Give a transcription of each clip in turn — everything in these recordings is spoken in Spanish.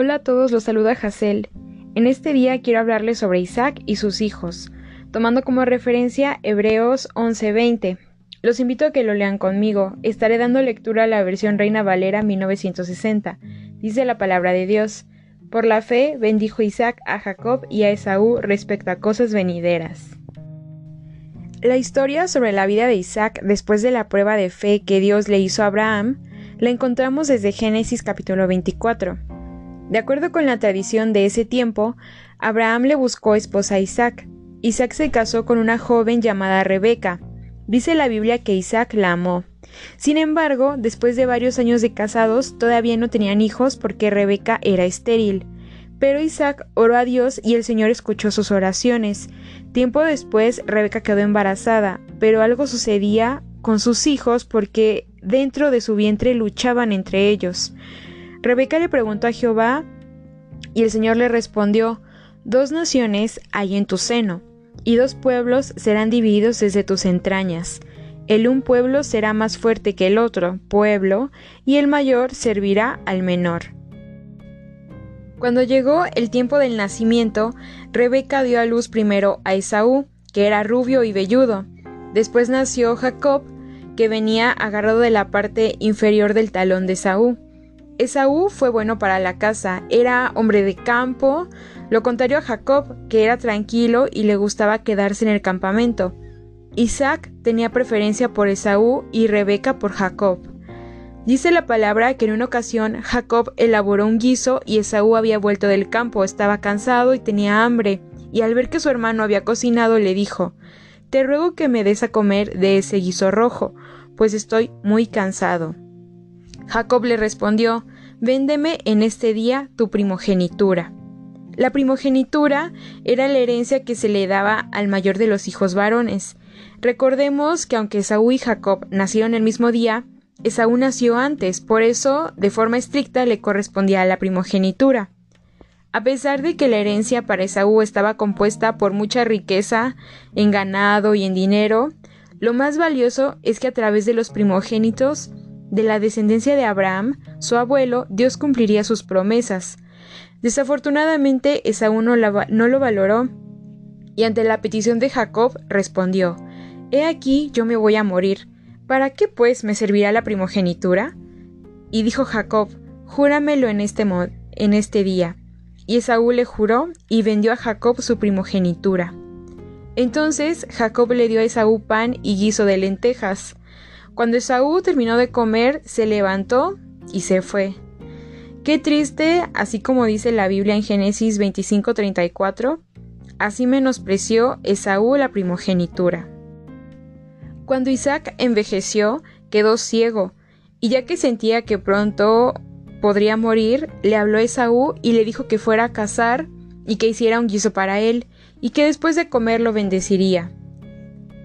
Hola a todos, los saluda Hazel. En este día quiero hablarles sobre Isaac y sus hijos, tomando como referencia Hebreos 11:20. Los invito a que lo lean conmigo. Estaré dando lectura a la versión Reina Valera 1960. Dice la palabra de Dios. Por la fe bendijo Isaac a Jacob y a Esaú respecto a cosas venideras. La historia sobre la vida de Isaac después de la prueba de fe que Dios le hizo a Abraham la encontramos desde Génesis capítulo 24. De acuerdo con la tradición de ese tiempo, Abraham le buscó esposa a Isaac. Isaac se casó con una joven llamada Rebeca. Dice la Biblia que Isaac la amó. Sin embargo, después de varios años de casados, todavía no tenían hijos porque Rebeca era estéril. Pero Isaac oró a Dios y el Señor escuchó sus oraciones. Tiempo después, Rebeca quedó embarazada, pero algo sucedía con sus hijos porque dentro de su vientre luchaban entre ellos. Rebeca le preguntó a Jehová y el Señor le respondió, Dos naciones hay en tu seno, y dos pueblos serán divididos desde tus entrañas. El un pueblo será más fuerte que el otro pueblo, y el mayor servirá al menor. Cuando llegó el tiempo del nacimiento, Rebeca dio a luz primero a Esaú, que era rubio y velludo. Después nació Jacob, que venía agarrado de la parte inferior del talón de Esaú. Esaú fue bueno para la casa, era hombre de campo, lo contrario a Jacob, que era tranquilo y le gustaba quedarse en el campamento. Isaac tenía preferencia por Esaú y Rebeca por Jacob. Dice la palabra que en una ocasión Jacob elaboró un guiso y Esaú había vuelto del campo, estaba cansado y tenía hambre, y al ver que su hermano había cocinado le dijo Te ruego que me des a comer de ese guiso rojo, pues estoy muy cansado. Jacob le respondió Véndeme en este día tu primogenitura. La primogenitura era la herencia que se le daba al mayor de los hijos varones. Recordemos que aunque Esaú y Jacob nacieron el mismo día, Esaú nació antes, por eso, de forma estricta, le correspondía a la primogenitura. A pesar de que la herencia para Esaú estaba compuesta por mucha riqueza en ganado y en dinero, lo más valioso es que a través de los primogénitos de la descendencia de Abraham, su abuelo, Dios cumpliría sus promesas. Desafortunadamente, Esaú no, no lo valoró, y ante la petición de Jacob respondió He aquí yo me voy a morir, ¿Para qué pues me servirá la primogenitura? Y dijo Jacob, Júramelo en este, en este día. Y Esaú le juró y vendió a Jacob su primogenitura. Entonces Jacob le dio a Esaú pan y guiso de lentejas. Cuando Esaú terminó de comer, se levantó y se fue. Qué triste, así como dice la Biblia en Génesis 25:34, así menospreció Esaú la primogenitura. Cuando Isaac envejeció, quedó ciego, y ya que sentía que pronto podría morir, le habló a Esaú y le dijo que fuera a cazar y que hiciera un guiso para él, y que después de comer lo bendeciría.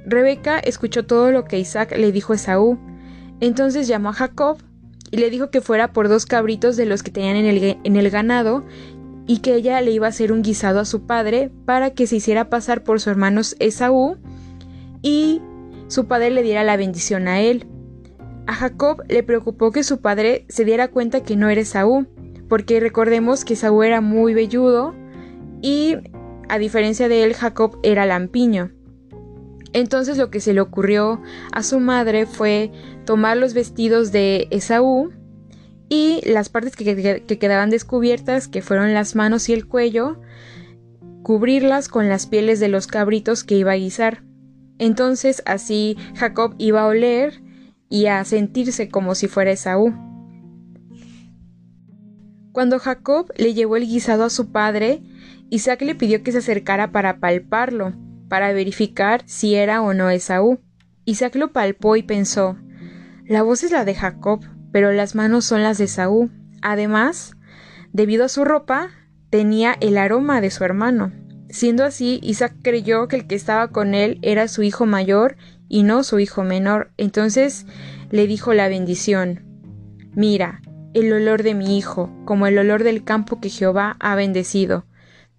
Rebeca escuchó todo lo que Isaac le dijo a Esaú. Entonces llamó a Jacob y le dijo que fuera por dos cabritos de los que tenían en el, ganado y que ella le iba a hacer un guisado a su padre para que se hiciera pasar por su hermano Esaú y su padre le diera la bendición a él. A Jacob le preocupó que su padre se diera cuenta que no era Esaú, porque recordemos que Esaú era muy velludo y a diferencia de él Jacob era lampiño. Entonces lo que se le ocurrió a su madre fue tomar los vestidos de Esaú y las partes que, que, quedaban descubiertas, que fueron las manos y el cuello, cubrirlas con las pieles de los cabritos que iba a guisar. Entonces así Jacob iba a oler y a sentirse como si fuera Esaú. Cuando Jacob le llevó el guisado a su padre, Isaac le pidió que se acercara para palparlo, para verificar si era o no Esaú. Isaac lo palpó y pensó La voz es la de Jacob, pero las manos son las de Esaú. Además, debido a su ropa, tenía el aroma de su hermano. Siendo así, Isaac creyó que el que estaba con él era su hijo mayor y no su hijo menor. Entonces le dijo la bendición. Mira, el olor de mi hijo, como el olor del campo que Jehová ha bendecido.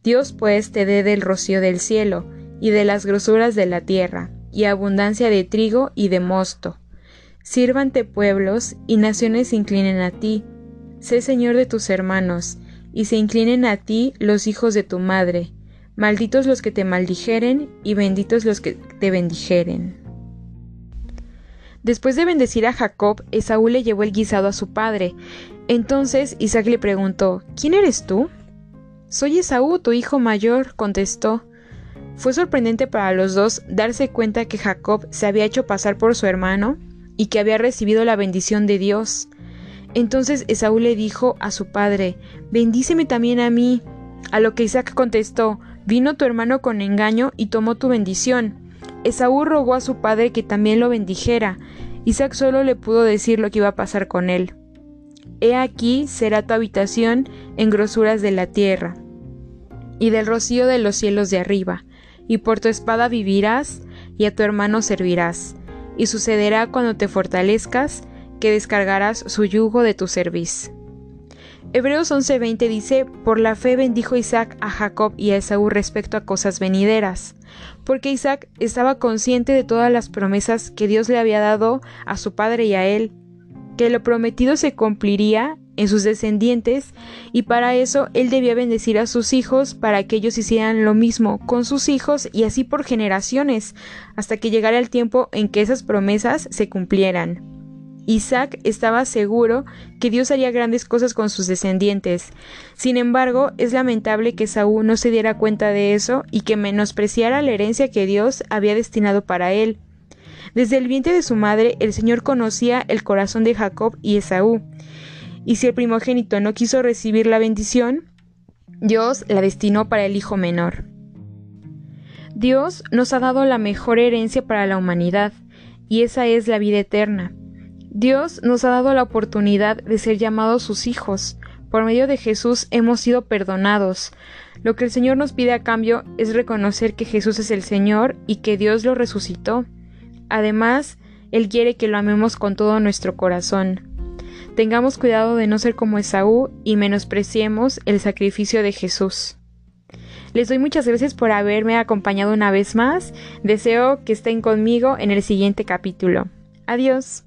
Dios pues te dé del rocío del cielo, y de las grosuras de la tierra, y abundancia de trigo y de mosto. Sírvante pueblos, y naciones se inclinen a ti. Sé señor de tus hermanos, y se inclinen a ti los hijos de tu madre. Malditos los que te maldijeren, y benditos los que te bendijeren. Después de bendecir a Jacob, Esaú le llevó el guisado a su padre. Entonces Isaac le preguntó, ¿Quién eres tú? Soy Esaú, tu hijo mayor, contestó. Fue sorprendente para los dos darse cuenta que Jacob se había hecho pasar por su hermano y que había recibido la bendición de Dios. Entonces Esaú le dijo a su padre, Bendíceme también a mí. A lo que Isaac contestó, Vino tu hermano con engaño y tomó tu bendición. Esaú rogó a su padre que también lo bendijera. Isaac solo le pudo decir lo que iba a pasar con él. He aquí será tu habitación en grosuras de la tierra, y del rocío de los cielos de arriba, y por tu espada vivirás, y a tu hermano servirás. Y sucederá cuando te fortalezcas, que descargarás su yugo de tu cerviz. Hebreos 11:20 dice, Por la fe bendijo Isaac a Jacob y a Esaú respecto a cosas venideras, porque Isaac estaba consciente de todas las promesas que Dios le había dado a su padre y a él, que lo prometido se cumpliría en sus descendientes, y para eso él debía bendecir a sus hijos para que ellos hicieran lo mismo con sus hijos y así por generaciones, hasta que llegara el tiempo en que esas promesas se cumplieran. Isaac estaba seguro que Dios haría grandes cosas con sus descendientes. Sin embargo, es lamentable que Saúl no se diera cuenta de eso y que menospreciara la herencia que Dios había destinado para él. Desde el vientre de su madre, el Señor conocía el corazón de Jacob y Esaú. Y si el primogénito no quiso recibir la bendición, Dios la destinó para el hijo menor. Dios nos ha dado la mejor herencia para la humanidad, y esa es la vida eterna. Dios nos ha dado la oportunidad de ser llamados sus hijos. Por medio de Jesús hemos sido perdonados. Lo que el Señor nos pide a cambio es reconocer que Jesús es el Señor y que Dios lo resucitó. Además, Él quiere que lo amemos con todo nuestro corazón. Tengamos cuidado de no ser como Esaú y menospreciemos el sacrificio de Jesús. Les doy muchas gracias por haberme acompañado una vez más. Deseo que estén conmigo en el siguiente capítulo. Adiós.